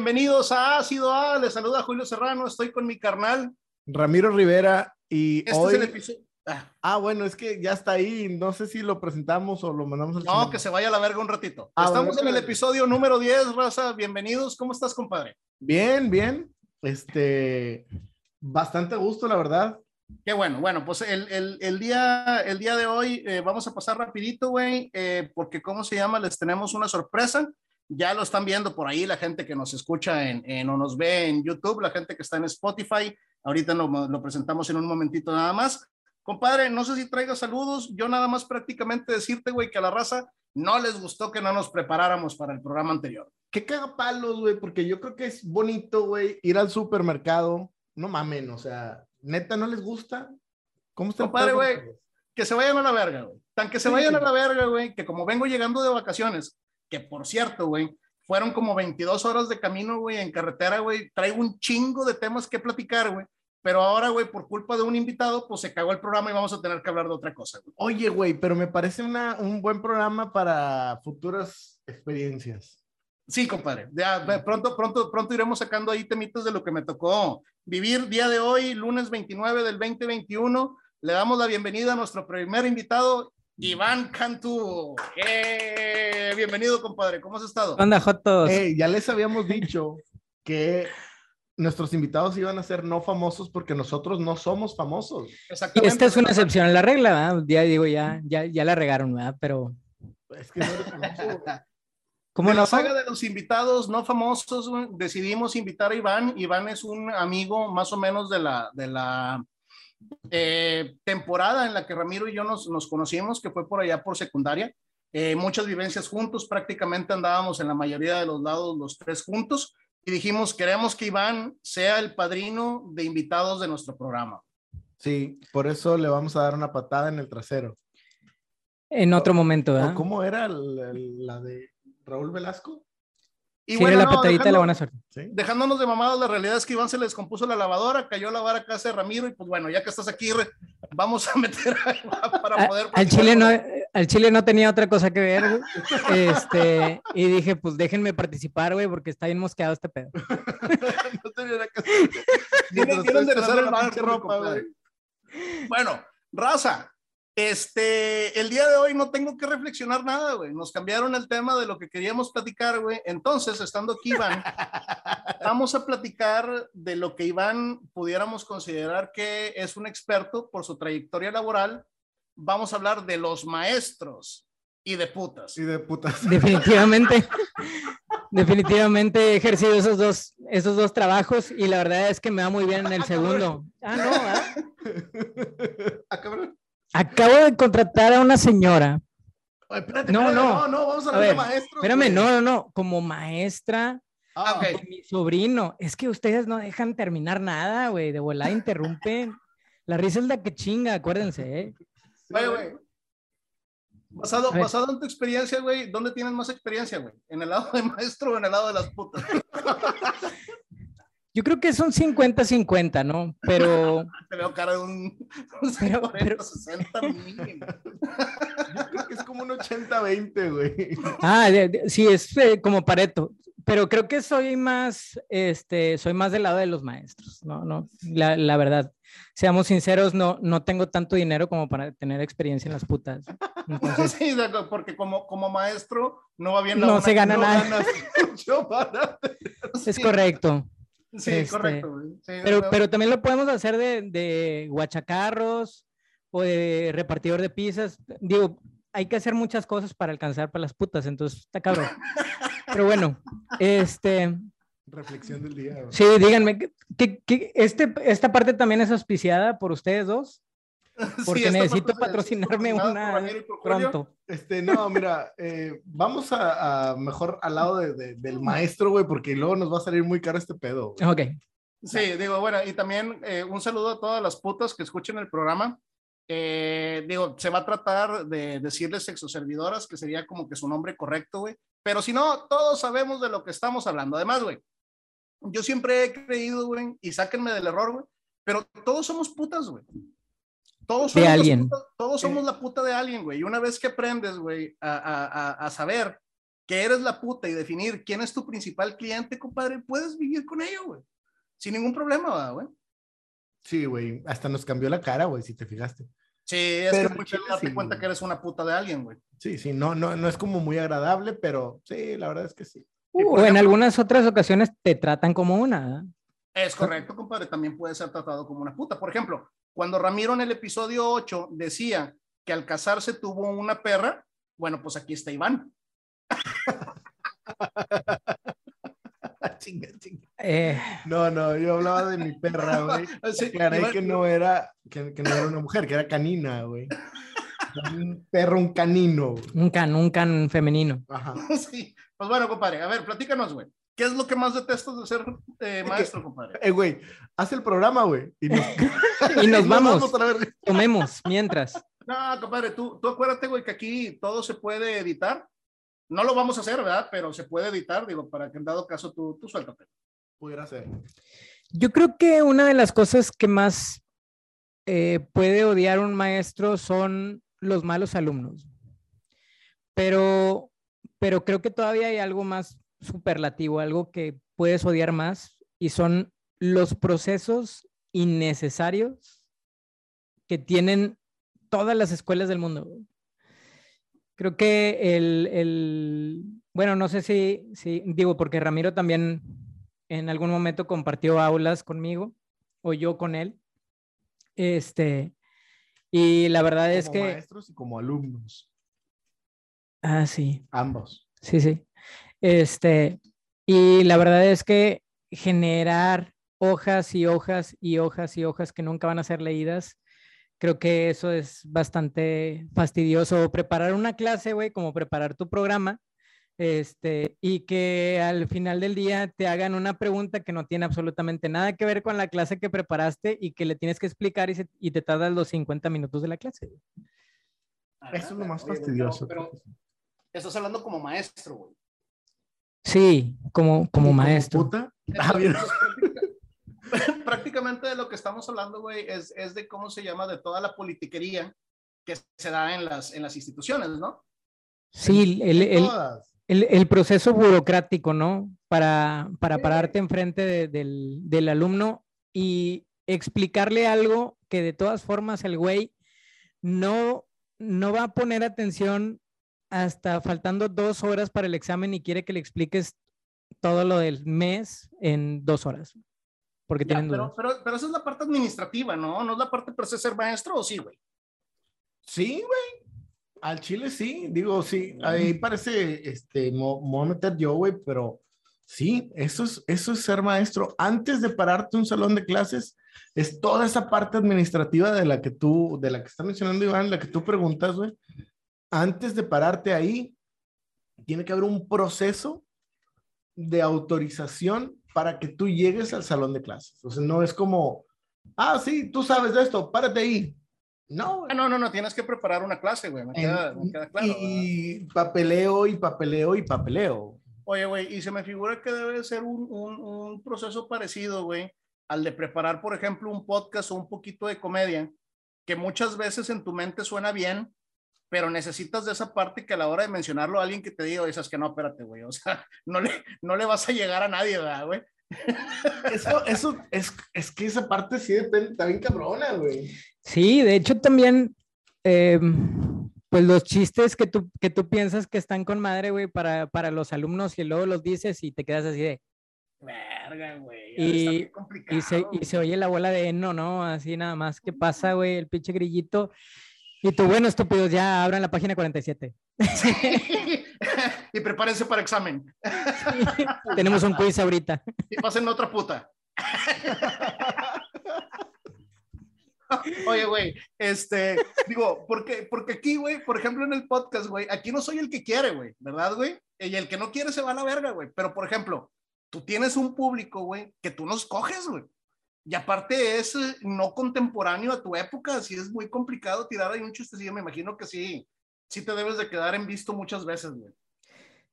bienvenidos a Ácido A. Les saluda Julio Serrano. Estoy con mi carnal Ramiro Rivera. Y este hoy... es el episodio. Ah. ah. bueno, es que ya está ahí. No sé si lo presentamos o lo mandamos al No, que se vaya a la verga un ratito. Ah, Estamos en el episodio número 10, Raza. Bienvenidos. ¿Cómo estás, compadre? Bien, bien. Este, bastante gusto, la verdad. Qué bueno, bueno, pues el, el, el día, el día de hoy eh, vamos a pasar rapidito, güey, eh, porque ¿cómo se llama? Les tenemos una sorpresa. Ya lo están viendo por ahí la gente que nos escucha en, en o nos ve en YouTube, la gente que está en Spotify. Ahorita lo, lo presentamos en un momentito nada más. Compadre, no sé si traiga saludos. Yo nada más prácticamente decirte, güey, que a la raza no les gustó que no nos preparáramos para el programa anterior. Qué palos, güey, porque yo creo que es bonito, güey, ir al supermercado. No mamen, o sea, neta, ¿no les gusta? ¿Cómo está Compadre, güey, que se vayan a la verga, güey. Tan que se vayan a la verga, güey, que como vengo llegando de vacaciones, que por cierto, güey, fueron como 22 horas de camino, güey, en carretera, güey. Traigo un chingo de temas que platicar, güey. Pero ahora, güey, por culpa de un invitado, pues se cagó el programa y vamos a tener que hablar de otra cosa. Güey. Oye, güey, pero me parece una, un buen programa para futuras experiencias. Sí, compadre. Ya, pronto, pronto, pronto iremos sacando ahí temitos de lo que me tocó vivir día de hoy, lunes 29 del 2021. Le damos la bienvenida a nuestro primer invitado, Iván Cantú. ¡Eh! Bienvenido, compadre. ¿Cómo has estado? Anda, Jotos. ya les habíamos dicho que nuestros invitados iban a ser no famosos porque nosotros no somos famosos. Y esta es una excepción a la regla, ¿verdad? Ya digo, ya, ya, ya la regaron, ¿verdad? Pero... Es que no eres famoso. Como la saga de los invitados no famosos, decidimos invitar a Iván. Iván es un amigo más o menos de la, de la eh, temporada en la que Ramiro y yo nos, nos conocimos, que fue por allá por secundaria. Eh, muchas vivencias juntos, prácticamente andábamos en la mayoría de los lados los tres juntos y dijimos, queremos que Iván sea el padrino de invitados de nuestro programa. Sí, por eso le vamos a dar una patada en el trasero. En otro momento, ¿verdad? ¿Cómo era la de Raúl Velasco? Y bueno, la patadita de la buena suerte. Dejándonos de mamadas, la realidad es que Iván se le descompuso la lavadora, cayó a lavar a casa de Ramiro y pues bueno, ya que estás aquí, vamos a meter a, para poder... al, Chile no, al Chile no tenía otra cosa que ver, este, y dije, pues déjenme participar, güey, porque está bien mosqueado este pedo. no tenía nada que hacer. el ropa, güey. Bueno, raza, este, el día de hoy no tengo que reflexionar nada, güey. Nos cambiaron el tema de lo que queríamos platicar, güey. Entonces, estando aquí, Iván, vamos a platicar de lo que Iván pudiéramos considerar que es un experto por su trayectoria laboral. Vamos a hablar de los maestros y de putas. Y de putas. Definitivamente. Definitivamente he ejercido esos dos, esos dos trabajos y la verdad es que me va muy bien en el segundo. Ah, no, ¿ah? ah cabrón. Acabo de contratar a una señora. no, no, no, no, vamos a, hablar de maestro. Espérame, no, no, no, como maestra. Ah, de mi sobrino. Es que ustedes no dejan terminar nada, güey. De volada interrumpen. La risa es la que chinga, acuérdense, ¿eh? Güey, güey. Basado, basado en tu experiencia, güey, ¿dónde tienes más experiencia, güey? ¿En el lado de maestro o en el lado de las putas? Yo creo que son 50-50, ¿no? Pero. Te veo cara de un, pero, 60 mínimo. Yo creo que es como un 80-20, güey. Ah, sí, es eh, como Pareto. Pero creo que soy más, este, soy más del lado de los maestros, ¿no? no la, la verdad. Seamos sinceros, no, no tengo tanto dinero como para tener experiencia en las putas. sí, porque como, como maestro no va bien la No se gana nada. es correcto. Sí, este, correcto. pero, pero también lo podemos hacer de, de guachacarros o de repartidor de pizzas. Digo, hay que hacer muchas cosas para alcanzar para las putas, entonces está cabrón. pero bueno, este... Reflexión del día. Sí, díganme, ¿qué, qué, este, ¿esta parte también es auspiciada por ustedes dos? Porque necesito patrocinarme una pronto. Este, no, mira, eh, vamos a, mejor al lado de, del maestro, güey, porque luego nos va a salir muy caro este pedo. Ok. Sí, digo, bueno, y también eh, un saludo a todas las putas que escuchen el programa. Eh, digo, se va a tratar de decirles sexoservidoras, que sería como que su nombre correcto, güey. Pero si no, todos sabemos de lo que estamos hablando. Además, güey, yo siempre he creído, güey, y sáquenme del error, güey, pero todos somos putas, güey. Todos somos, alguien. todos somos la puta de alguien, güey. Y una vez que aprendes, güey, a, a, a, saber que eres la puta y definir quién es tu principal cliente, compadre, puedes vivir con ello, güey. Sin ningún problema, güey. Sí, güey. Hasta nos cambió la cara, güey, si te fijaste. Sí, es pero que muy darte cuenta que eres una puta de alguien, güey. Sí, sí, no, no, no es como muy agradable, pero sí, la verdad es que sí. o en algunas otras ocasiones te tratan como una. Es correcto, compadre, también puede ser tratado como una puta. Por ejemplo, cuando Ramiro en el episodio 8 decía que al casarse tuvo una perra, bueno, pues aquí está Iván. chinga, chinga. Eh. No, no, yo hablaba de mi perra, güey. Sí, que no era, que, no era una mujer, que era canina, güey. Un perro, un canino. Un can, un can femenino. Ajá. Sí. Pues bueno, compadre, a ver, platícanos, güey. ¿Qué es lo que más detestas de ser eh, maestro, compadre? Eh, güey, haz el programa, güey. Y nos, y nos vamos. Tomemos mientras. No, compadre, tú, tú acuérdate, güey, que aquí todo se puede editar. No lo vamos a hacer, ¿verdad? Pero se puede editar, digo, para que en dado caso tú, tú suéltate. Pudiera ser. Yo creo que una de las cosas que más eh, puede odiar un maestro son los malos alumnos. Pero, pero creo que todavía hay algo más superlativo, algo que puedes odiar más, y son los procesos innecesarios que tienen todas las escuelas del mundo. Creo que el, el bueno, no sé si, si, digo, porque Ramiro también en algún momento compartió aulas conmigo o yo con él. Este, y la verdad es que... Como maestros y como alumnos. Ah, sí. Ambos. Sí, sí. Este, y la verdad es que generar hojas y hojas y hojas y hojas que nunca van a ser leídas, creo que eso es bastante fastidioso. Preparar una clase, güey, como preparar tu programa, este, y que al final del día te hagan una pregunta que no tiene absolutamente nada que ver con la clase que preparaste y que le tienes que explicar y, y te tardas los 50 minutos de la clase. Eso es lo más fastidioso. pero estás hablando como maestro, güey. Sí, como, como maestro. Ah, prácticamente de lo que estamos hablando, güey, es, es, de cómo se llama, de toda la politiquería que se da en las, en las instituciones, ¿no? Sí, el, el, el, el proceso burocrático, ¿no? Para, para pararte enfrente del, del alumno y explicarle algo que de todas formas el güey no, no va a poner atención hasta faltando dos horas para el examen y quiere que le expliques todo lo del mes en dos horas. Porque tienen pero, pero, pero, esa es la parte administrativa, ¿no? ¿No es la parte para ser maestro o sí, güey? Sí, güey. Al chile sí. Digo, sí. Ahí parece, este, me voy a meter yo, güey, pero sí, eso es, eso es ser maestro. Antes de pararte un salón de clases, es toda esa parte administrativa de la que tú, de la que está mencionando Iván, la que tú preguntas, güey antes de pararte ahí, tiene que haber un proceso de autorización para que tú llegues al salón de clases. Entonces, no es como, ah, sí, tú sabes de esto, párate ahí. No, ah, no, no, no, tienes que preparar una clase, güey, me, queda, claro. Y papeleo y papeleo y papeleo. Oye, güey, y se me figura que debe ser un, un, un proceso parecido, güey, al de preparar, por ejemplo, un podcast o un poquito de comedia, que muchas veces en tu mente suena bien, pero necesitas de esa parte que a la hora de mencionarlo a alguien que te diga, esas que no, espérate, güey, o sea, no le, no le vas a llegar a nadie, ¿verdad, güey? Eso, eso es, es que esa parte sí depende, está bien cabrona, güey. Sí, de hecho también, em, pues los chistes que tú, que tú piensas que están con madre, güey, para, para los alumnos y luego los dices y te quedas así de... Verga, güey. Y, y, se, y se oye la bola de no, ¿no? Así nada más. ¿Qué pasa, güey? El pinche grillito. Y tú, bueno, estúpidos, ya abran la página 47. y prepárense para examen. tenemos un quiz ahorita. Y pasen otra puta. Oye, güey, este, digo, porque, porque aquí, güey, por ejemplo, en el podcast, güey, aquí no soy el que quiere, güey, ¿verdad, güey? Y el que no quiere se va a la verga, güey. Pero, por ejemplo, tú tienes un público, güey, que tú nos coges, güey. Y aparte es eh, no contemporáneo a tu época, así es muy complicado tirar ahí un chistecillo, me imagino que sí, sí te debes de quedar en visto muchas veces, güey.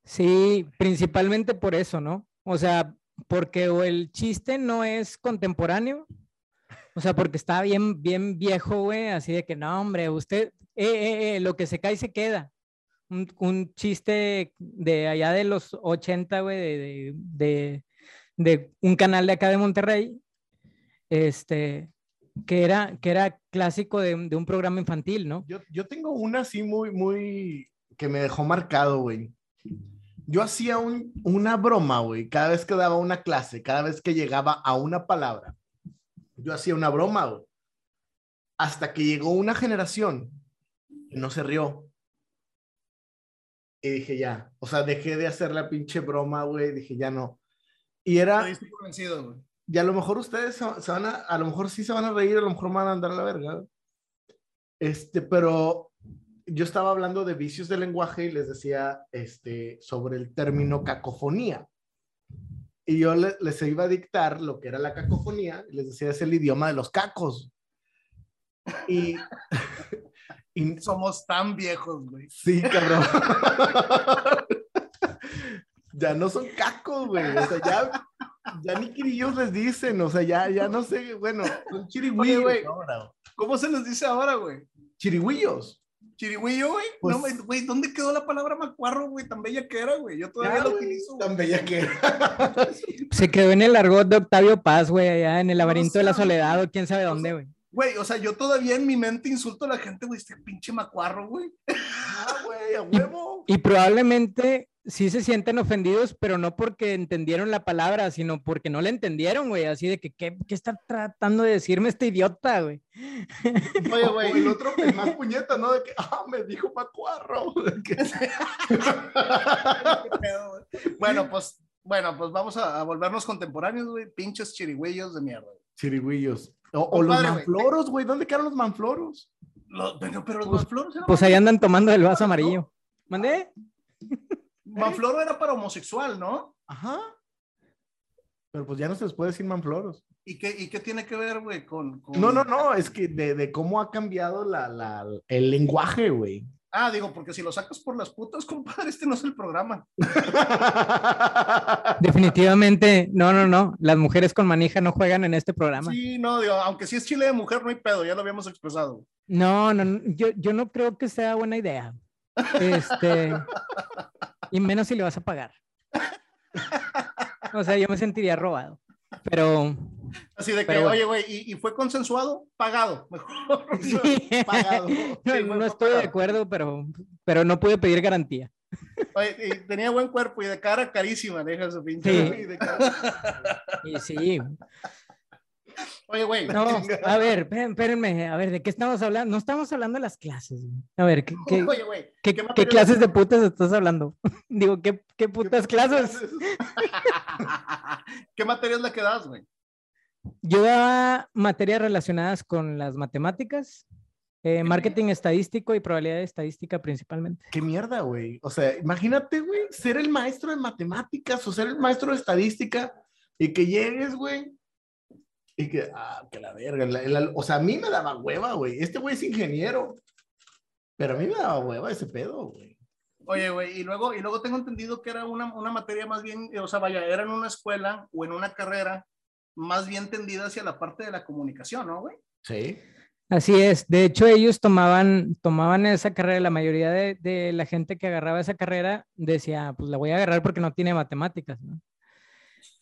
Sí, principalmente por eso, ¿no? O sea, porque o el chiste no es contemporáneo, o sea, porque está bien, bien viejo, güey, así de que no, hombre, usted, eh, eh, lo que se cae se queda. un, chiste de allá de los 80, güey, de, de, de, un canal de acá de Monterrey, este, que era, que era clásico de, un programa infantil, ¿no? Yo, yo tengo una así muy, muy, que me dejó marcado, güey. Yo hacía un, una broma, güey, cada vez que daba una clase, cada vez que llegaba a una palabra, yo hacía una broma, güey. Hasta que llegó una generación y no se rió. Y dije, ya, o sea, dejé de hacer la pinche broma, güey, dije, ya no. Y era... Estoy convencido, güey. Y a lo mejor ustedes se, van a, a lo mejor sí se van a reír, a lo mejor van a andar a la verga. Este, pero yo estaba hablando de vicios del lenguaje y les decía este, sobre el término cacofonía. Y yo les iba a dictar lo que era la cacofonía y les decía es el idioma de los cacos. Y, y somos tan viejos, güey. Sí, cabrón. ya no son cacos, güey. O sea, ya, ya ni quirillos les dicen. O sea, ya, ya no sé, bueno, son chirigüillos. güey. ¿Cómo se les dice ahora, güey? Chirigüillos. Chirigüillo, güey. Pues, no, güey, ¿dónde quedó la palabra macuarro, güey? Tan bella que era, güey. Yo todavía lo utilizo. Tan bella que era. Se quedó en el argot de Octavio Paz, güey, allá en el laberinto de la soledad o quién sabe dónde, güey. Güey, o sea, yo todavía en mi mente insulto a la gente, güey, este pinche macuarro, güey. Ah, güey, a huevo. y probablemente sí se sienten ofendidos, pero no porque entendieron la palabra, sino porque no la entendieron, güey. Así de que, ¿qué, qué está tratando de decirme este idiota, güey? Oye, güey, el otro, el más puñeta, ¿no? De que, ah, me dijo Macuarro. bueno, pues, bueno, pues vamos a, volvernos contemporáneos, güey. Pinches chirigüillos de mierda. Chirigüillos. O, los manfloros, güey. ¿Dónde quedaron los manfloros? pero, pero, los pues, manfloros Pues ahí andan tomando el vaso amarillo. ¿Mandé? Manfloro era para homosexual, ¿no? Ajá. Pero pues ya no se les puede decir manfloros. ¿Y qué, y qué tiene que ver, güey, con, No, no, no, es que de, de cómo ha cambiado la, la, el lenguaje, güey. Ah, digo, porque si lo sacas por las putas, compadre, este no es el programa. Definitivamente, no, no, no. Las mujeres con manija no juegan en este programa. Sí, no, digo, aunque si es chile de mujer, no hay pedo, ya lo habíamos expresado. No, no, yo, yo no creo que sea buena idea. Este, y menos si le vas a pagar. O sea, yo me sentiría robado. Pero. Así de que, oye, güey, ¿y, fue consensuado? Pagado, mejor. Sí. Pagado. No, estoy de acuerdo, pero, pero no pude pedir garantía. Oye, tenía buen cuerpo y de cara carísima, deja su pinche. Sí. Y sí. Oye, güey. No, a ver, espérenme, a ver, ¿de qué estamos hablando? No estamos hablando de las clases. A ver, ¿qué, qué, ¿qué, clases de putas estás hablando? Digo, ¿qué, qué putas clases? ¿Qué materias le quedas, güey? Yo daba materias relacionadas con las matemáticas, eh, marketing estadístico y probabilidad estadística principalmente. ¿Qué mierda, güey? O sea, imagínate, güey, ser el maestro de matemáticas o ser el maestro de estadística y que llegues, güey, y que, ah, que la verga. o sea, a mí me daba hueva, güey. Este güey es ingeniero. Pero a mí me daba hueva ese pedo, güey. Oye, güey, y luego, y luego tengo entendido que era una, una materia más bien, o sea, vaya, era en una escuela o en una carrera más bien tendida hacia la parte de la comunicación, ¿no, güey? Sí. Así es. De hecho, ellos tomaban, tomaban esa carrera, la mayoría de, de, la gente que agarraba esa carrera decía, pues la voy a agarrar porque no tiene matemáticas, ¿no?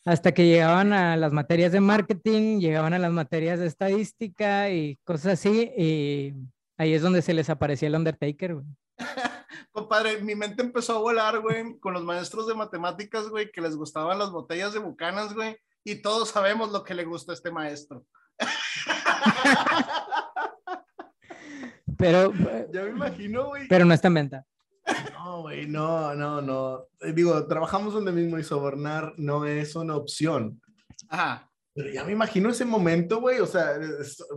Hasta que llegaban a las materias de marketing, llegaban a las materias de estadística y cosas así, y ahí es donde se les aparecía el Undertaker, güey. Compadre, mi mente empezó a volar, güey, con los maestros de matemáticas, güey, que les gustaban las botellas de bucanas, güey, y todos sabemos lo que le gusta a este maestro. Pero, ya me imagino, güey. Pero no está en venta. No, güey, no, no, no. Eh, digo, trabajamos donde mismo y sobornar no es una opción. Ajá. Pero ya me imagino ese momento, güey. O sea,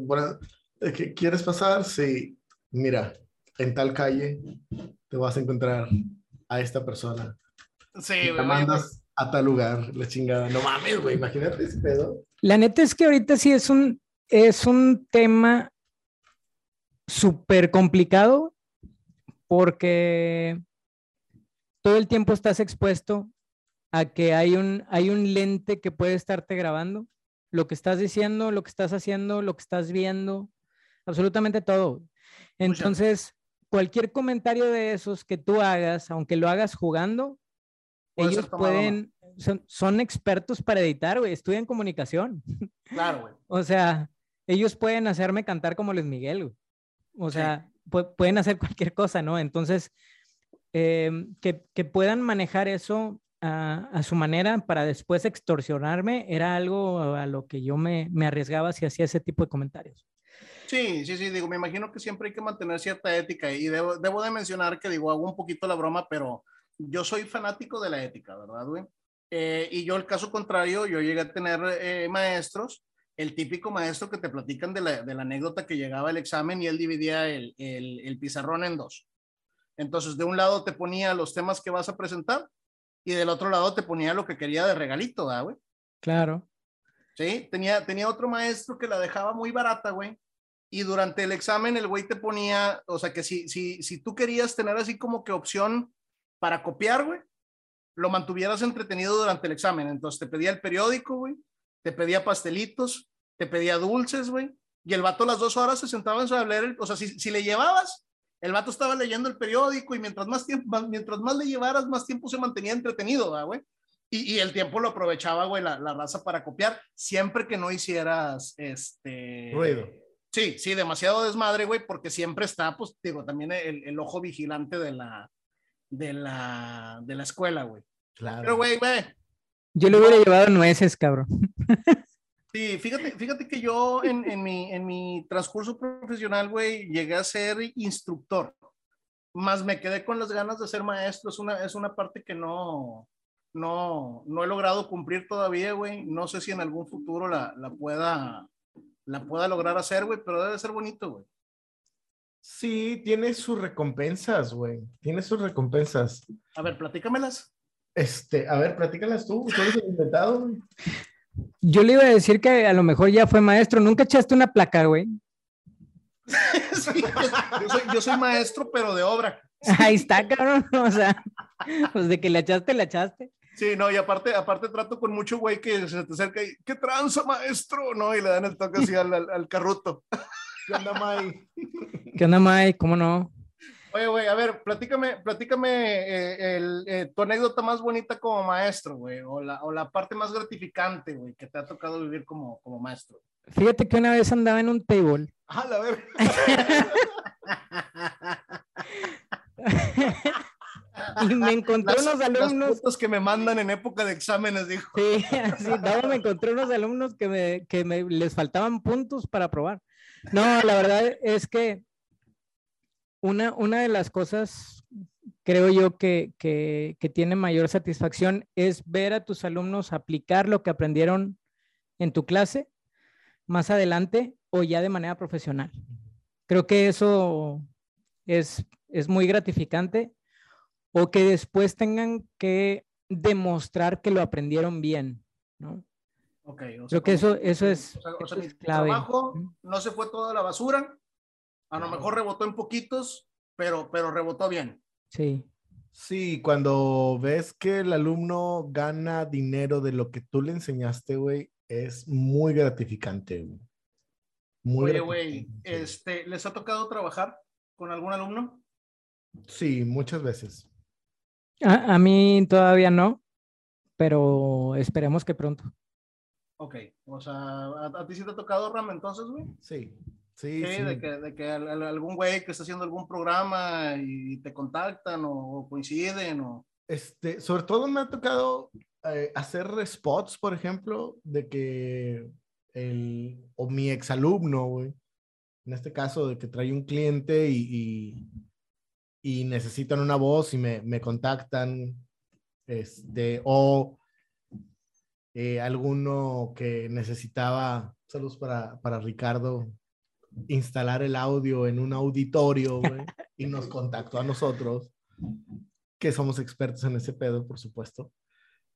bueno, ¿qué quieres pasar? Sí, mira, en tal calle te vas a encontrar a esta persona. Sí, güey. Te mandas a tal lugar, la chingada. No mames, güey, imagínate ese pedo. La neta es que ahorita sí es un, es un tema súper complicado porque todo el tiempo estás expuesto a que hay un, hay un lente que puede estarte grabando, lo que estás diciendo, lo que estás haciendo, lo que estás viendo, absolutamente todo. Entonces, cualquier comentario de esos que tú hagas, aunque lo hagas jugando, ellos pueden, son, son, expertos para editar, güey, estudian comunicación. Claro, güey. o sea, ellos pueden hacerme cantar como Luis Miguel, güey. O sea, pueden hacer cualquier cosa, ¿no? Entonces, em, que, que, puedan manejar eso a, a, su manera para después extorsionarme era algo a lo que yo me, me arriesgaba si hacía ese tipo de comentarios. Sí, sí, sí, digo, me imagino que siempre hay que mantener cierta ética y debo, debo de mencionar que digo, hago un poquito la broma, pero yo soy fanático de la ética, ¿verdad, güey? Eh, y yo, el caso contrario, yo llegué a tener eh, maestros, el típico maestro que te platican de la, de la, anécdota que llegaba el examen y él dividía el, el, el, pizarrón en dos. Entonces, de un lado te ponía los temas que vas a presentar y del otro lado te ponía lo que quería de regalito, ¿verdad, güey? Claro. Sí, tenía, tenía otro maestro que la dejaba muy barata, güey. Y durante el examen el güey te ponía, o sea, que si, si, si tú querías tener así como que opción para copiar, güey, lo mantuvieras entretenido durante el examen. Entonces te pedía el periódico, güey, te pedía pastelitos, te pedía dulces, güey, y el vato las dos horas se sentaba en su leer, o sea, si, si, le llevabas, el vato estaba leyendo el periódico y mientras más tiempo, más, mientras más le llevaras, más tiempo se mantenía entretenido, güey. Y, y, el tiempo lo aprovechaba, güey, la, la, raza para copiar, siempre que no hicieras, este... Ruido. Sí, sí, demasiado desmadre, güey, porque siempre está, pues, digo, también el, el ojo vigilante de la, de la, de la escuela, güey. Claro. Pero, güey, güey. Yo le hubiera llevado nueces, cabrón. Sí, fíjate, fíjate que yo en, en, mi, en mi transcurso profesional, güey, llegué a ser instructor. Más me quedé con las ganas de ser maestro. Es una, es una parte que no, no, no he logrado cumplir todavía, güey. No sé si en algún futuro la, la pueda, la pueda lograr hacer, güey, pero debe ser bonito, güey. Sí, tiene sus recompensas, güey. Tiene sus recompensas. A ver, platícamelas. Este, a ver, platícalas tú. ¿Tú eres el inventado? Yo le iba a decir que a lo mejor ya fue maestro. ¿Nunca echaste una placa, güey? sí, yo, soy, yo, soy, maestro, pero de obra. Ahí está, cabrón. O sea, pues de que la echaste, la echaste. Sí, no, y aparte, aparte trato con mucho güey que se te acerca y, ¿qué tranza, maestro? No, y le dan el toque así al, al, al carruto. ¿Qué onda, May? ¿Qué onda, May? ¿Cómo no? Oye, güey, a ver, platícame, platícame eh, el, eh, tu anécdota más bonita como maestro, güey, o la, o la parte más gratificante, güey, que te ha tocado vivir como, como maestro. Fíjate que una vez andaba en un table. Ah, la ver. y me encontré las, unos alumnos. Las que me mandan en época de exámenes, dijo. Sí, sí no, me encontré unos alumnos que, me, que me, les faltaban puntos para probar. No, la verdad es que una, una de las cosas, creo yo, que, que, que, tiene mayor satisfacción es ver a tus alumnos aplicar lo que aprendieron en tu clase más adelante o ya de manera profesional. Creo que eso es, es muy gratificante o que después tengan que demostrar que lo aprendieron bien, ¿no? Okay, o sea, Creo que eso, eso es, o sea, o eso sea, es clave. trabajo no se fue toda la basura, a lo mejor rebotó en poquitos, pero, pero rebotó bien. Sí. Sí, cuando ves que el alumno gana dinero de lo que tú le enseñaste, güey, es muy gratificante, güey. Muy Oye, güey, este, ¿les ha tocado trabajar con algún alumno? Sí, muchas veces. A, a mí todavía no, pero esperemos que pronto. Ok, o sea, ¿a, a ti sí te ha tocado, Ram, entonces, güey? Sí, sí, sí. De que, de que algún güey que está haciendo algún programa y te contactan o, o coinciden o... Este, sobre todo me ha tocado eh, hacer spots, por ejemplo, de que el, o mi exalumno, güey, en este caso de que trae un cliente y, y, y necesitan una voz y me, me contactan, este, o eh, alguno que necesitaba, saludos para, para Ricardo, instalar el audio en un auditorio güey, y nos contactó a nosotros, que somos expertos en ese pedo, por supuesto.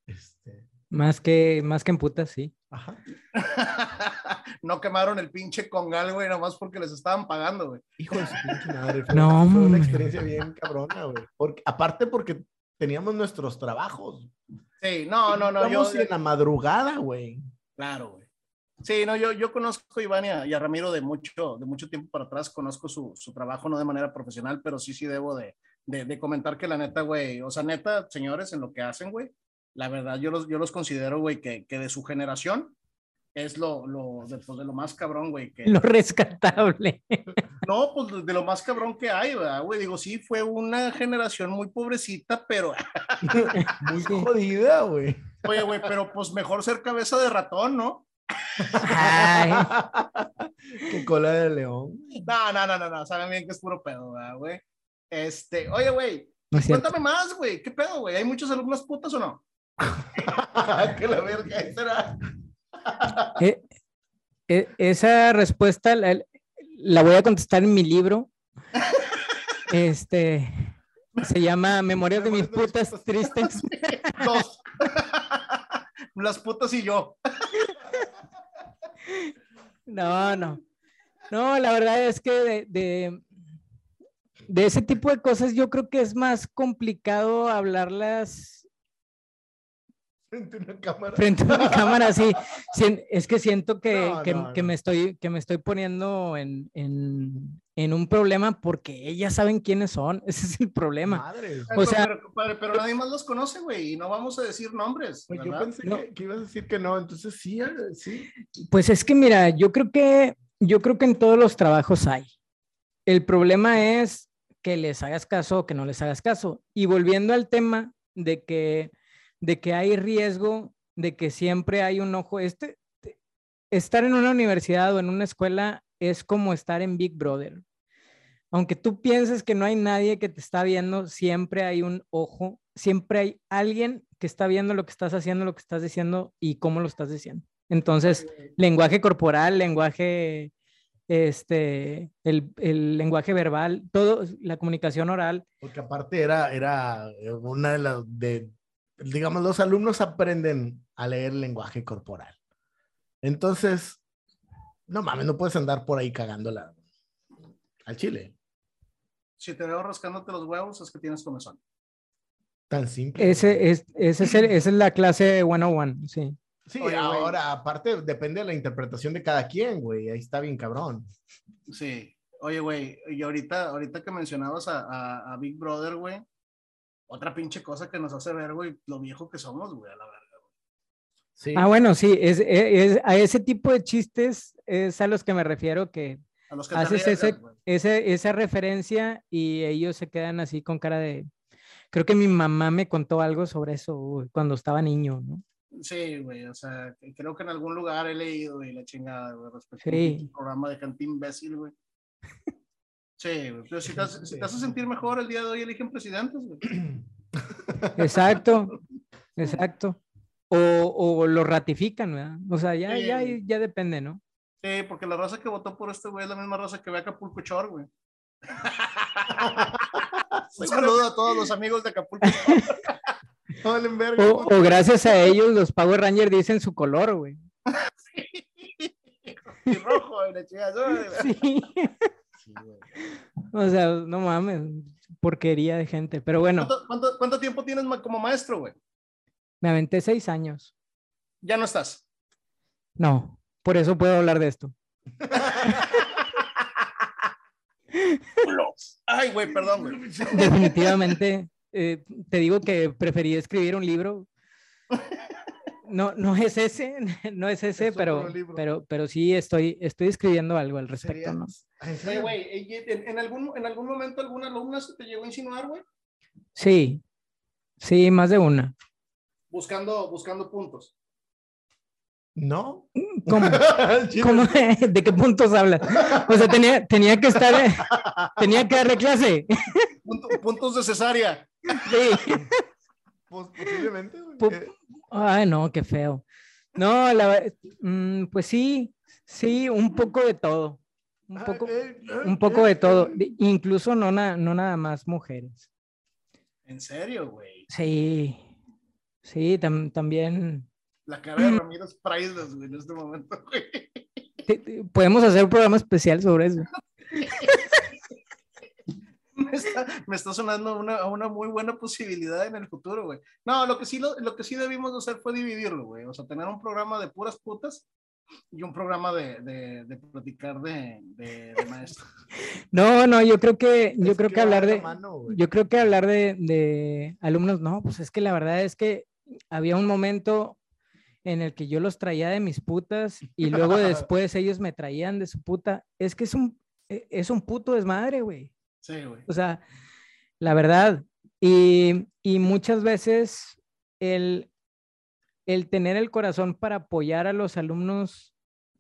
Este... Más que, más que en putas, sí. Ajá. no quemaron el pinche congal, güey, nomás porque les estaban pagando, güey. Hijo de su pinche madre. Fue, No, fue una experiencia bien cabrona, güey. Porque, aparte porque teníamos nuestros trabajos. Sí, no, no, no, yo... Íbamos en la madrugada, güey. Claro, güey. Sí, no, yo, yo conozco a Iván y a, Ramiro de mucho, de mucho tiempo para atrás, conozco su, su, trabajo, no de manera profesional, pero sí, sí debo de, de, de comentar que la neta, güey, o sea, neta, señores, en lo que hacen, güey, la verdad, yo los, yo los considero, güey, que, que de su generación, es lo, lo, de, pues, de lo más cabrón, güey. Que... Lo rescatable. No, pues de lo más cabrón que hay, güey. Digo, sí, fue una generación muy pobrecita, pero. muy jodida, güey. Oye, güey, pero pues mejor ser cabeza de ratón, ¿no? Ay. Qué cola de león. No, no, no, no, no. Saben bien que es puro pedo, güey. Este, oye, güey. cuéntame más, güey. ¿Qué pedo, güey? ¿Hay muchos alumnos putas o no? que la verga, era. Eh, eh, esa respuesta la, voy a contestar en mi libro. Este se llama Memorias de mis putas tristes. Dos. Las putas y yo. No, no. No, la verdad es que de, de, ese tipo de cosas yo creo que es más complicado hablarlas Frente a una cámara. Frente a una cámara, sí. Es que siento que, que, me, estoy, que me estoy poniendo en, en, en, un problema porque ellas saben quiénes son. Ese es el problema. Madre. O sea, pero, pero, nadie más los conoce, güey, y no vamos a decir nombres. Pues yo pensé que, que, ibas a decir que no, entonces sí, eh, sí. Pues es que mira, yo creo que, yo creo que en todos los trabajos hay. El problema es que les hagas caso o que no les hagas caso. Y volviendo al tema de que de que hay riesgo, de que siempre hay un ojo. Este, estar en una universidad o en una escuela es como estar en Big Brother. Aunque tú pienses que no hay nadie que te está viendo, siempre hay un ojo, siempre hay alguien que está viendo lo que estás haciendo, lo que estás diciendo y cómo lo estás diciendo. Entonces, lenguaje corporal, lenguaje, este, el, el, lenguaje verbal, todo, la comunicación oral. Porque aparte era, era una de las, digamos, los alumnos aprenden a leer lenguaje corporal. Entonces, no mames, no puedes andar por ahí cagándola al chile. Si te veo rascándote los huevos, es que tienes comezón. Tan simple. Ese es, ese es esa es la clase 101, sí. Sí, ahora, aparte, depende de la interpretación de cada quien, güey. Ahí está bien cabrón. Sí. Oye, güey, y ahorita, ahorita que mencionabas a, a Big Brother, güey, otra pinche cosa que nos hace ver, güey, lo viejo que somos, güey, a la verga, güey. Sí. Ah, bueno, sí, es, es, a ese tipo de chistes es a los que me refiero que, a los que haces ese, ese, esa referencia y ellos se quedan así con cara de... Creo que mi mamá me contó algo sobre eso cuando estaba niño, ¿no? Sí, güey, o sea, creo que en algún lugar he leído y la chingada, güey, respecto sí. a un programa de cantín imbécil, güey. Sí, pero si te, hace, sentir mejor el día de hoy, eligen presidentes. Exacto, exacto. O, o, lo ratifican, ¿verdad? O sea, ya, ya, ya depende, ¿no? Sí, porque la raza que votó por este güey es la misma raza que ve a Acapulco Chor, güey. Un saludo a todos los amigos de Acapulco o, o, gracias a ellos los Power Rangers dicen su color, güey. y rojo, la Sí. O sea, no mames, porquería de gente. Pero bueno. ¿Cuánto, tiempo tienes como maestro, güey? Me aventé seis años. ¿Ya no estás? No, por eso puedo hablar de esto. Ay, güey, perdón, güey. Definitivamente, eh, te digo que preferí escribir un libro no, no es ese, no es ese, pero, pero, pero sí estoy, estoy escribiendo algo al respecto, ¿no? Güey, ¿en, algún, ¿en algún momento alguna alumna se te llegó a insinuar, güey? Sí, sí, más de una. Buscando, buscando puntos. ¿No? ¿Cómo? ¿Cómo? ¿De qué puntos hablas? O sea, tenía, tenía que estar, tenía que darle clase. puntos de cesárea. Sí. Pues posiblemente. Ay, no, qué feo. No, la, mm, pues sí, sí, un poco de todo. Un ah, poco, eh, eh, un poco de todo. Incluso no, no nada más mujeres. ¿En serio, güey? Sí, sí, también. La cara de Ramiro es priceless, güey, en este momento, güey. Podemos hacer un programa especial sobre eso. me, está, sonando una, una, muy buena posibilidad en el futuro, güey. No, lo que sí, lo, lo que sí debimos hacer fue dividirlo, güey. O sea, tener un programa de puras putas y un programa de, de, de platicar de, de, maestro. No, no, yo creo que, yo creo que, hablar de, yo creo que hablar de, de alumnos, no, pues es que la verdad es que había un momento en el que yo los traía de mis putas y luego después ellos me traían de su puta. Es que es un, e, es un puto desmadre, güey. Sí, güey. O sea, la verdad. Y, y muchas veces el, el tener el corazón para apoyar a los alumnos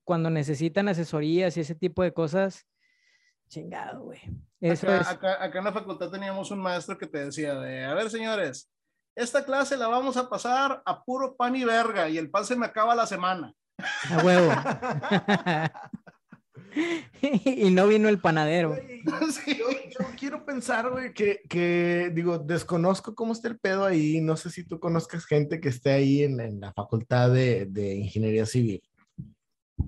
cuando necesitan asesorías y ese tipo de cosas, chingado, güey. Acá, acá, en la facultad teníamos un maestro que te decía de, a ver, señores, esta clase la vamos a pasar a puro pan y verga y el pan se me acaba la semana. A huevo. y no vino el panadero. yo, quiero pensar, güey, que, que, digo, desconozco cómo está el pedo ahí. No sé si tú conozcas gente que esté ahí en, en la facultad de, de, ingeniería civil.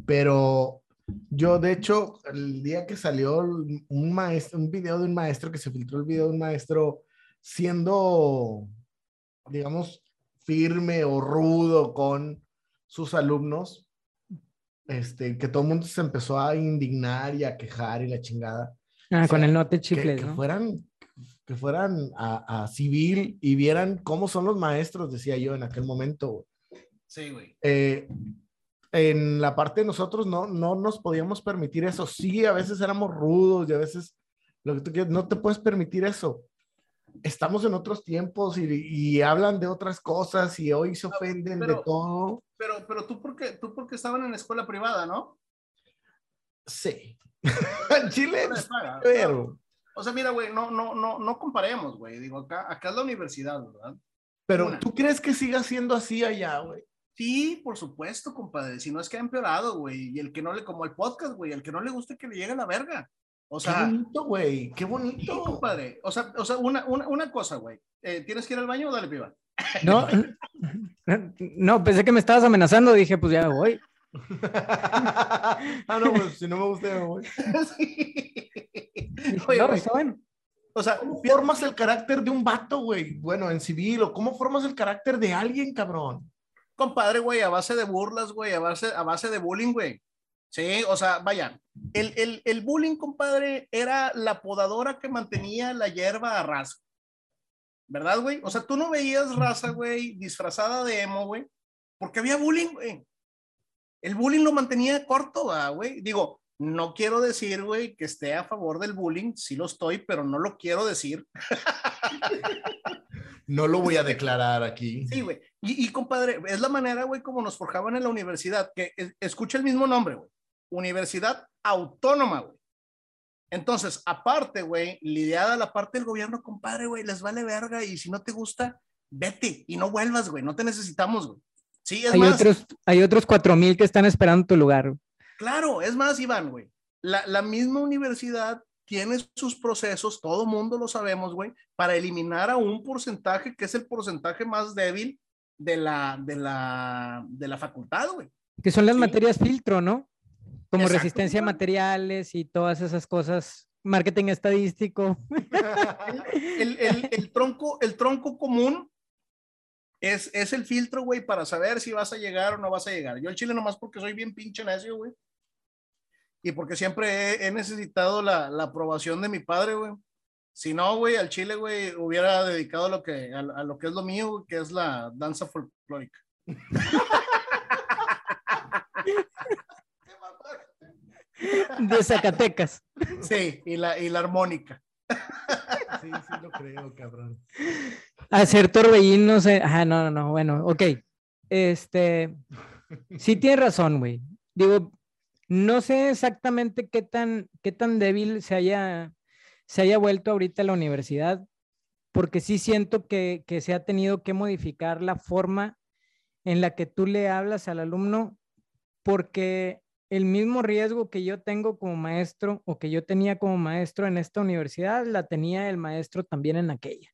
Pero yo, de hecho, el día que salió un maestro, un video de un maestro, que se filtró el video de un maestro siendo, digamos, firme o rudo con sus alumnos, este, que todo el mundo se empezó a indignar y a quejar y la chingada. Ah, con el note chifles, que, fueran, que fueran a, civil y vieran cómo son los maestros, decía yo en aquel momento. Sí, güey. Eh, en la parte de nosotros no, no nos podíamos permitir eso. Sí, a veces éramos rudos y a veces lo que tú quieres, no te puedes permitir eso. Estamos en otros tiempos y, y hablan de otras cosas y hoy se ofenden de todo. Pero, pero tú porque tú porque estaban en escuela privada, ¿no? Sí. Chile. Pero. O sea, mira, güey, no, no, no, no comparemos, güey. Digo, acá, acá es la universidad, ¿verdad? Pero ¿tú crees que siga siendo así allá, güey? Sí, por supuesto, compadre. Si no es que ha empeorado, güey. Y el que no le, como el podcast, güey, el que no le guste que le llegue la verga. O sea, qué bonito, güey. Qué bonito. compadre. O sea, o sea una, una, una cosa, güey. Eh, ¿Tienes que ir al baño o dale, piba? No, no, pensé que me estabas amenazando, dije, pues ya me voy. ah, no, pues si no me gusta, me voy. Oye, no, está bueno. O sea, ¿cómo formas el carácter de un vato, güey? Bueno, en civil, o cómo formas el carácter de alguien, cabrón. Compadre, güey, a base de burlas, güey, a base, a base de bullying, güey. Sí, o sea, vaya, el, el, el bullying, compadre, era la podadora que mantenía la hierba a ras. ¿verdad, güey? O sea, tú no veías raza, güey, disfrazada de emo, güey, porque había bullying, güey. El bullying lo mantenía corto, güey. Digo, no quiero decir, güey, que esté a favor del bullying, sí lo estoy, pero no lo quiero decir. no lo voy a declarar aquí. Sí, güey. Y, y, compadre, es la manera, güey, como nos forjaban en la universidad, que escucha el mismo nombre, güey. Universidad Autónoma, güey. Entonces, aparte, güey, lidiada la parte del gobierno, compadre, güey, les vale verga y si no te gusta, vete y no vuelvas, güey, no te necesitamos, güey. Sí, es hay más. Otros, hay otros cuatro mil que están esperando tu lugar. Claro, es más, Iván, güey. La, la misma universidad tiene sus procesos, todo mundo lo sabemos, güey, para eliminar a un porcentaje que es el porcentaje más débil de la, de la, de la facultad, güey. Que son las materias filtro, ¿no? Como resistencia a materiales y todas esas cosas, marketing estadístico. El, el, el, tronco, el tronco común es, es el filtro, güey, para saber si vas a llegar o no vas a llegar. Yo el chile nomás porque soy bien pinche necio, güey. Y porque siempre he, necesitado la, la, aprobación de mi padre, güey. Si no, güey, al chile, güey, hubiera dedicado lo que, a, a lo que es lo mío, que es la danza folclórica. de Zacatecas. Sí, y la, y la armónica. Sí, sí lo creo, cabrón. Hacer torbellinos. sé Ah, no, no, no. Bueno, ok. Este. Sí tiene razón, güey. Digo, no sé exactamente qué tan, qué tan débil se haya, se haya vuelto ahorita la universidad, porque sí siento que, que se ha tenido que modificar la forma en la que tú le hablas al alumno, porque el mismo riesgo que yo tengo como maestro o que yo tenía como maestro en esta universidad, la tenía el maestro también en aquella.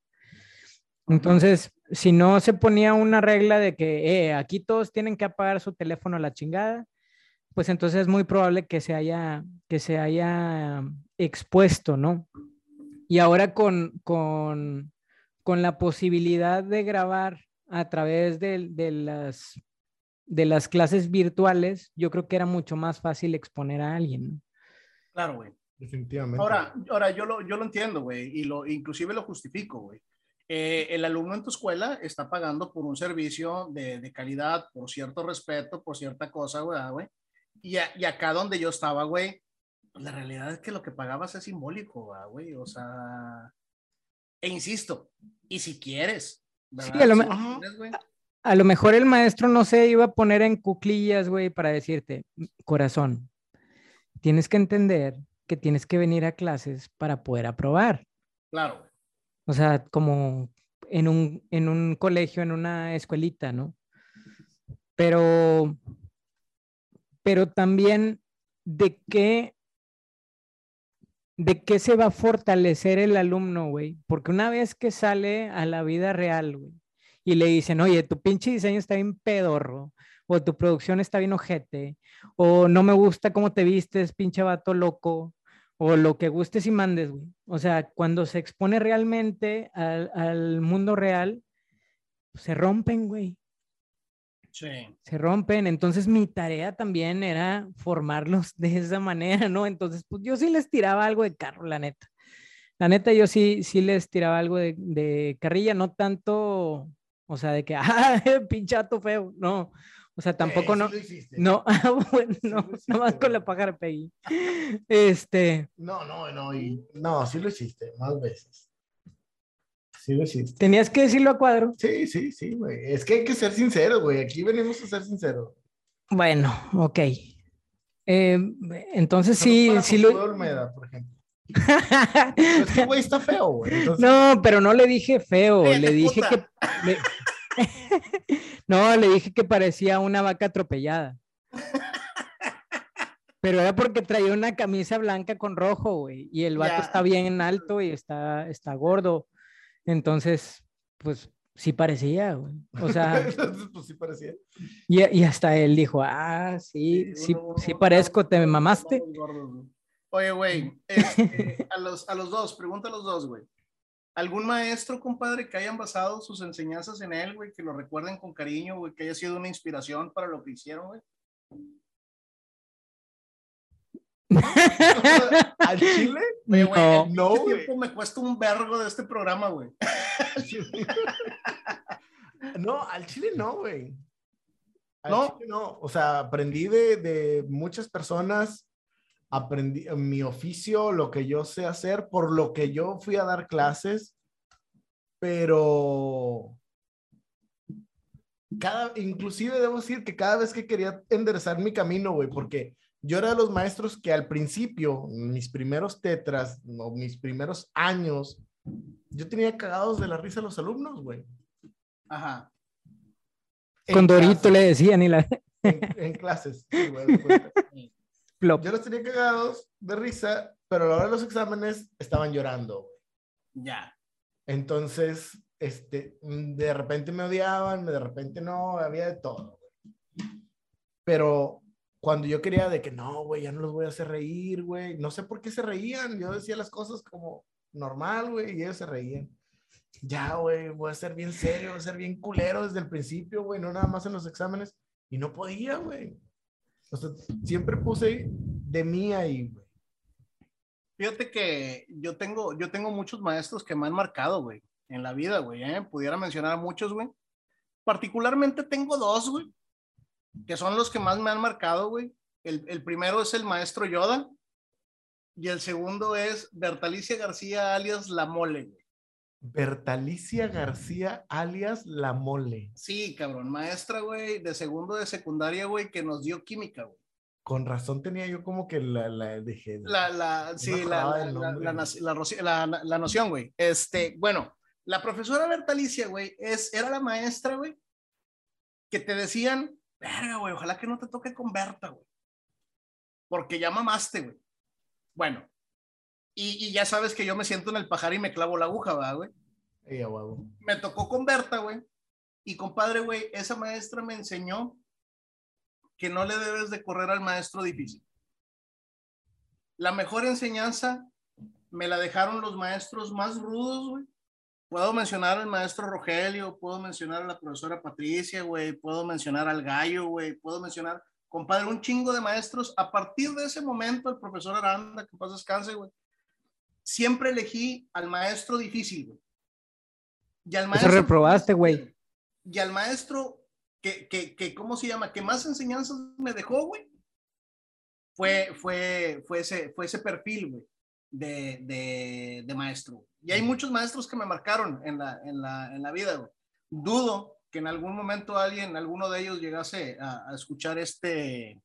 Entonces, si no se ponía una regla de que eh, aquí todos tienen que apagar su teléfono a la chingada, pues entonces es muy probable que se haya, que se haya expuesto, ¿no? Y ahora con, con, con la posibilidad de grabar a través de, de las de las clases virtuales, yo creo que era mucho más fácil exponer a alguien. Claro, güey. Definitivamente. Ahora, ahora yo, lo, yo lo entiendo, güey, y lo, inclusive lo justifico, güey. Eh, el alumno en tu escuela está pagando por un servicio de, de calidad, por cierto respeto, por cierta cosa, güey. Y, y acá donde yo estaba, güey, pues la realidad es que lo que pagabas es simbólico, güey. O sea, e insisto, y si quieres, sí, a, lo a, lo mejor el maestro no se iba a poner en cuclillas, güey, para decirte, corazón, tienes que entender que tienes que venir a clases para poder aprobar. Claro. O sea, como en un, en un colegio, en una escuelita, ¿no? Pero, pero también de qué de qué se va a fortalecer el alumno, güey. Porque una vez que sale a la vida real, güey, y le dicen, oye, tu pinche diseño está bien pedorro, o tu producción está bien ojete, o no me gusta cómo te vistes, pinche vato loco, o lo que gustes y mandes, güey. O sea, cuando se expone realmente al, al mundo real, se rompen, güey. Se rompen. Entonces mi tarea también era formarlos de esa manera, ¿no? Entonces, pues yo sí les tiraba algo de carro, la neta. La neta, yo sí, sí les tiraba algo de, de carrilla, no tanto, o sea, de que, ah, pinchato feo, no. O sea, tampoco no. no, ah, bueno, no, no más con la pájara Peggy. Este. No, no, no, y, no, sí lo hiciste, más veces. Sí lo ¿Tenías que decirlo a cuadro? Sí, sí, sí, güey. Es que hay que ser sincero, güey. Aquí venimos a ser sinceros. Bueno, ok. Eh, entonces sí, sí lo... Olmeda, por ejemplo. Es que, güey, está feo, güey. No, pero no le dije feo, le dije que... no, le dije que parecía una vaca atropellada. Pero era porque traía una camisa blanca con rojo, güey. Y el vato está bien alto y está, está gordo. Entonces, pues sí parecía, güey. O sea. pues sí parecía. Y, y, hasta él dijo, ah, sí, sí, sí, parezco, te mamaste. Oye, güey, este, a, los, a los dos, pregunta a los dos, güey. ¿Algún maestro, compadre, que hayan basado sus enseñanzas en él, güey, que lo recuerden con cariño, güey, que haya sido una inspiración para lo que hicieron, güey? ¿Al Chile? no, no tiempo me cuesta un vergo de este programa, güey. no, al Chile no, güey. no. no. O sea, aprendí de, de muchas personas, aprendí mi oficio, lo que yo sé hacer, por lo que yo fui a dar clases, pero cada, inclusive debo decir que cada vez que quería enderezar mi camino, güey, porque yo era de los maestros que al principio, mis primeros tetras, o mis primeros años, yo tenía cagados de la risa a los alumnos, güey. Ajá. Con Dorito le decían y la... En, clases. yo los tenía cagados de risa, pero a la hora de los exámenes estaban llorando. Ya. Entonces, este, de repente me odiaban, de repente no, había de todo. Pero cuando yo quería de que no, güey, ya no los voy a hacer reír, güey. No sé por qué se reían. Yo decía las cosas como normal, güey, y ellos se reían. Ya, güey, voy a ser bien serio, voy a ser bien culero desde el principio, güey, no nada más en los exámenes. Y no podía, güey. O sea, siempre puse de mí ahí, güey. Fíjate que yo tengo, yo tengo muchos maestros que me han marcado, güey, en la vida, güey, ¿eh? Pudiera mencionar a muchos, güey. Particularmente tengo dos, güey, que son los que más me han marcado, güey. El, el, primero es el maestro Yoda y el segundo es Bertalicia García alias La Mole, güey. Bertalicia García alias La Mole. Sí, cabrón, maestra, güey, de segundo de secundaria, güey, que nos dio química, güey. Con razón tenía yo como que la, la dejé. La, la, sí, la, la, la, noción, güey. Este, bueno, la profesora Bertalicia, güey, es, era la maestra, güey, que te decían, verga, güey, ojalá que no te toque con Berta, güey. Porque ya mamaste, güey. Bueno, y, ya sabes que yo me siento en el pajar y me clavo la aguja, ¿verdad, güey? Me tocó con Berta, güey. Y compadre, güey, esa maestra me enseñó que no le debes de correr al maestro difícil. La mejor enseñanza me la dejaron los maestros más rudos, güey, Puedo mencionar al maestro Rogelio, puedo mencionar a la profesora Patricia, güey, puedo mencionar al gallo, güey, puedo mencionar, compadre, un chingo de maestros. A partir de ese momento, el profesor Aranda, que pasa descanse, güey, siempre elegí al maestro difícil, güey. Y al maestro. Eso reprobaste, güey. Y al maestro que, que, que, ¿cómo se llama? Que más enseñanzas me dejó, güey. Fue, fue, fue, ese, fue ese perfil, güey, de, de, de maestro. Y hay muchos maestros que me marcaron en la, en la, en la vida. Dudo que en algún momento alguien, alguno de ellos llegase a, escuchar este,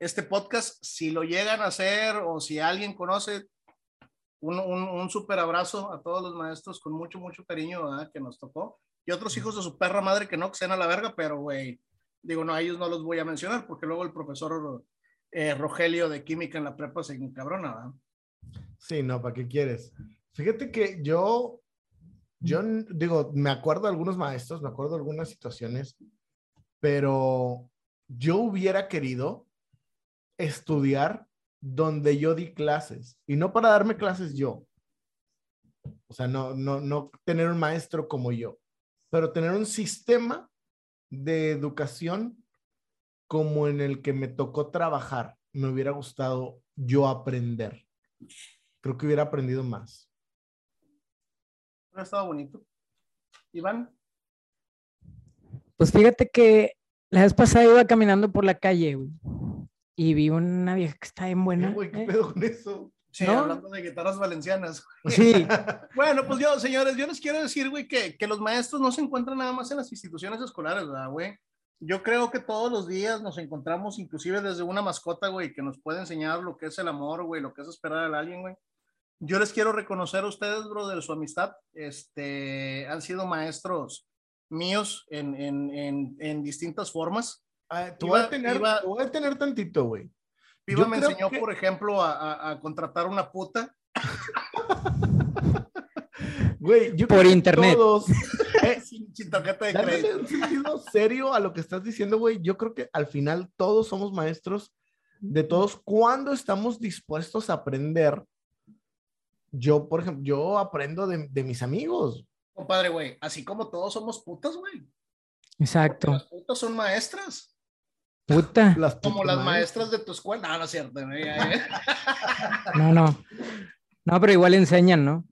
este podcast. Si lo llegan a hacer o si alguien conoce, un, un, un súper abrazo a todos los maestros con mucho, mucho cariño que nos tocó. Y otros hijos de su perra madre que no, que sean a la verga, pero güey, digo, no, a ellos no los voy a mencionar porque luego el profesor eh, Rogelio de química en la prepa se encabrona, ¿verdad? Sí, no, ¿para qué quieres? Fíjate que yo, yo digo, me acuerdo de algunos maestros, me acuerdo de algunas situaciones, pero yo hubiera querido estudiar donde yo di clases y no para darme clases yo. O sea, no, no, no tener un maestro como yo, pero tener un sistema de educación como en el que me tocó trabajar. Me hubiera gustado yo aprender. Creo que hubiera aprendido más. Ha estado bonito. Iván. Pues fíjate que la vez pasada iba caminando por la calle, güey, y vi una vieja que está bien buena. Güey, ¿qué ¿eh? pedo con eso? Sí, hablando de guitarras valencianas. Sí. bueno, pues yo, señores, yo les quiero decir, güey, que, que los maestros no se encuentran nada más en las instituciones escolares, ¿verdad, güey? Yo creo que todos los días nos encontramos, inclusive desde una mascota, güey, que nos puede enseñar lo que es el amor, güey, lo que es esperar a alguien, güey yo les quiero reconocer a ustedes, bro, de su amistad. Este, han sido maestros míos en, en, en, en distintas formas. Ah, tú vas a tener, voy a tener tantito, güey. Piva me enseñó, por ejemplo, a, a, contratar una puta. Güey, yo por internet. Todos, eh, sin, sin tarjeta de crédito. un sentido serio a lo que estás diciendo, güey. Yo creo que al final todos somos maestros de todos cuando estamos dispuestos a aprender yo, por ejemplo, yo aprendo de, de mis amigos. Compadre, güey, así como todos somos putas, güey. Exacto. las putas son maestras. Puta. Las como las maestras de tu escuela. No, no es cierto. no, no. No, pero igual enseñan, ¿no?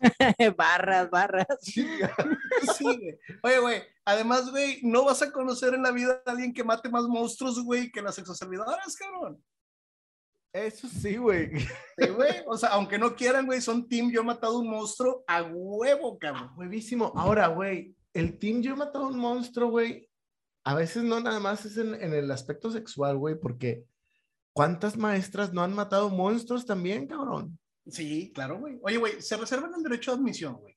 barras, barras. Sí, güey. Oye, güey, además, güey, no vas a conocer en la vida a alguien que mate más monstruos, güey, que las exoservidoras, cabrón. Eso sí, güey. Sí, güey. O sea, aunque no quieran, güey, son team Yo he matado un monstruo a huevo, cabrón. Huevísimo. Ahora, güey, el team Yo he matado un monstruo, güey, a veces no nada más es en, en el aspecto sexual, güey, porque ¿cuántas maestras no han matado monstruos también, cabrón? Sí, claro, güey. Oye, güey, se reservan el derecho de admisión, güey.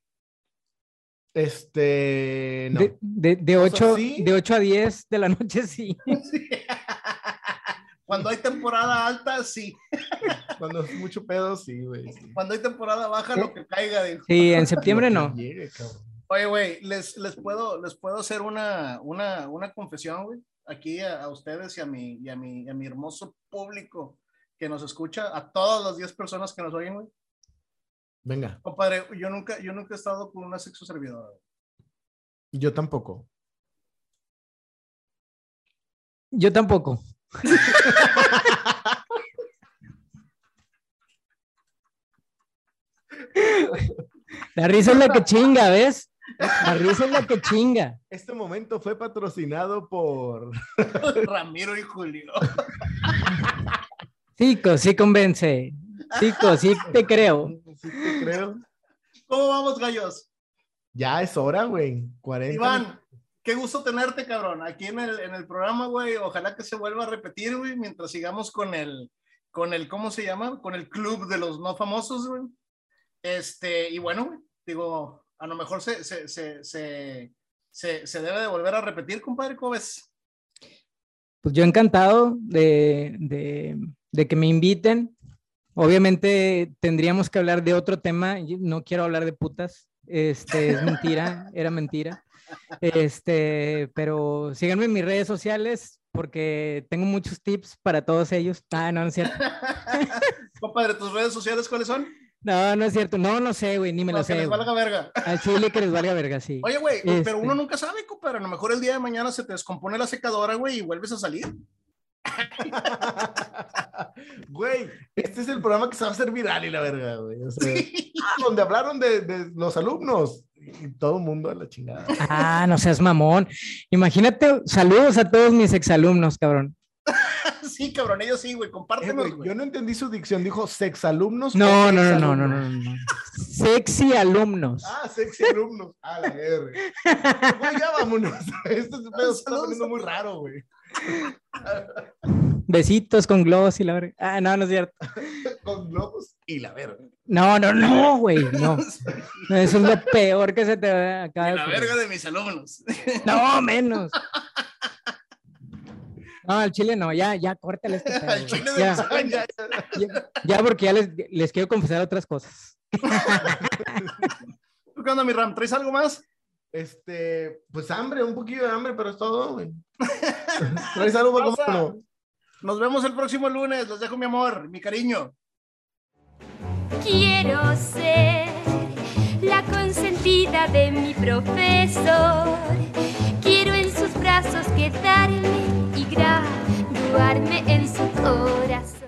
Este, no. De, de, de 8, de 8 a 10 de la noche, sí. sí. Cuando hay temporada alta, sí. Cuando es mucho pedo, sí, güey. Cuando hay temporada baja, lo que caiga. Sí, en septiembre no. Oye, güey, les, les, puedo, les puedo hacer una, una, una confesión, güey. Aquí a, ustedes y a, mi, y, a mi, a mi hermoso público que nos escucha, a todas las 10 personas que nos oyen, güey. Venga. Compadre, yo nunca, yo nunca he estado con una sexo servidora. Yo tampoco. Yo tampoco. La risa es la que chinga, ¿ves? La risa es la que chinga. Este momento fue patrocinado por Ramiro y Julio. Chico, sí convence. Chico, sí te creo. Sí te creo. ¿Cómo vamos, gallos? Ya es hora, güey. 40. Iván, qué gusto tenerte, cabrón, aquí en el, en el programa, güey. Ojalá que se vuelva a repetir, güey, mientras sigamos con el, con el, ¿cómo se llama? Con el club de los no famosos, güey. Este, y bueno, güey, digo, a lo mejor se, se, se, se, se debe de volver a repetir, compadre, ¿cómo ves? Pues yo encantado de, de, de que me inviten. Obviamente tendríamos que hablar de otro tema. No quiero hablar de putas. Este es mentira, era mentira. Este, pero síganme en mis redes sociales porque tengo muchos tips para todos ellos. Ah, no, no es cierto. Compadre, ¿tus redes sociales cuáles son? No, no es cierto. No, no sé, güey, ni me lo sé. Que les valga verga. Al chile que les valga verga, sí. Oye, güey, pero uno este. nunca sabe, compadre. A lo mejor el día de mañana se te descompone la secadora, güey, y vuelves a salir. Güey, este es el programa que se va a hacer viral y la verga, güey. Ah, donde hablaron de, de, los alumnos y todo el mundo a la chingada. Ah, no seas mamón. Imagínate, saludos a todos mis exalumnos, cabrón. Sí, cabrón, ellos sí, güey, compártenos. Eh, yo no entendí su dicción, dijo sexalumnos. No, no, no, no, no, no, no. Sexy alumnos. Ah, sexy alumnos. Ah, la R. Güey, ya vámonos. Este pedo está poniendo muy raro, güey. Besitos con globos y la verga. Ah, no, no es cierto. con globos y la verga. No, no, no, güey, no. Eso es lo peor que se te va acá. La verga de mis alumnos. No, menos. No, al chile no, ya, ya, córtale este pedo, chile ya. Ya, ya, ya, porque ya les, les quiero confesar otras cosas. ¿Tú qué onda, mi Ram? ¿Traes algo más? Este, pues hambre, un poquito de hambre, pero es todo, güey. ¿Traes algo para Nos vemos el próximo lunes. Los dejo mi amor, mi cariño. Quiero ser la consentida de mi profesor llevarme en su corazón.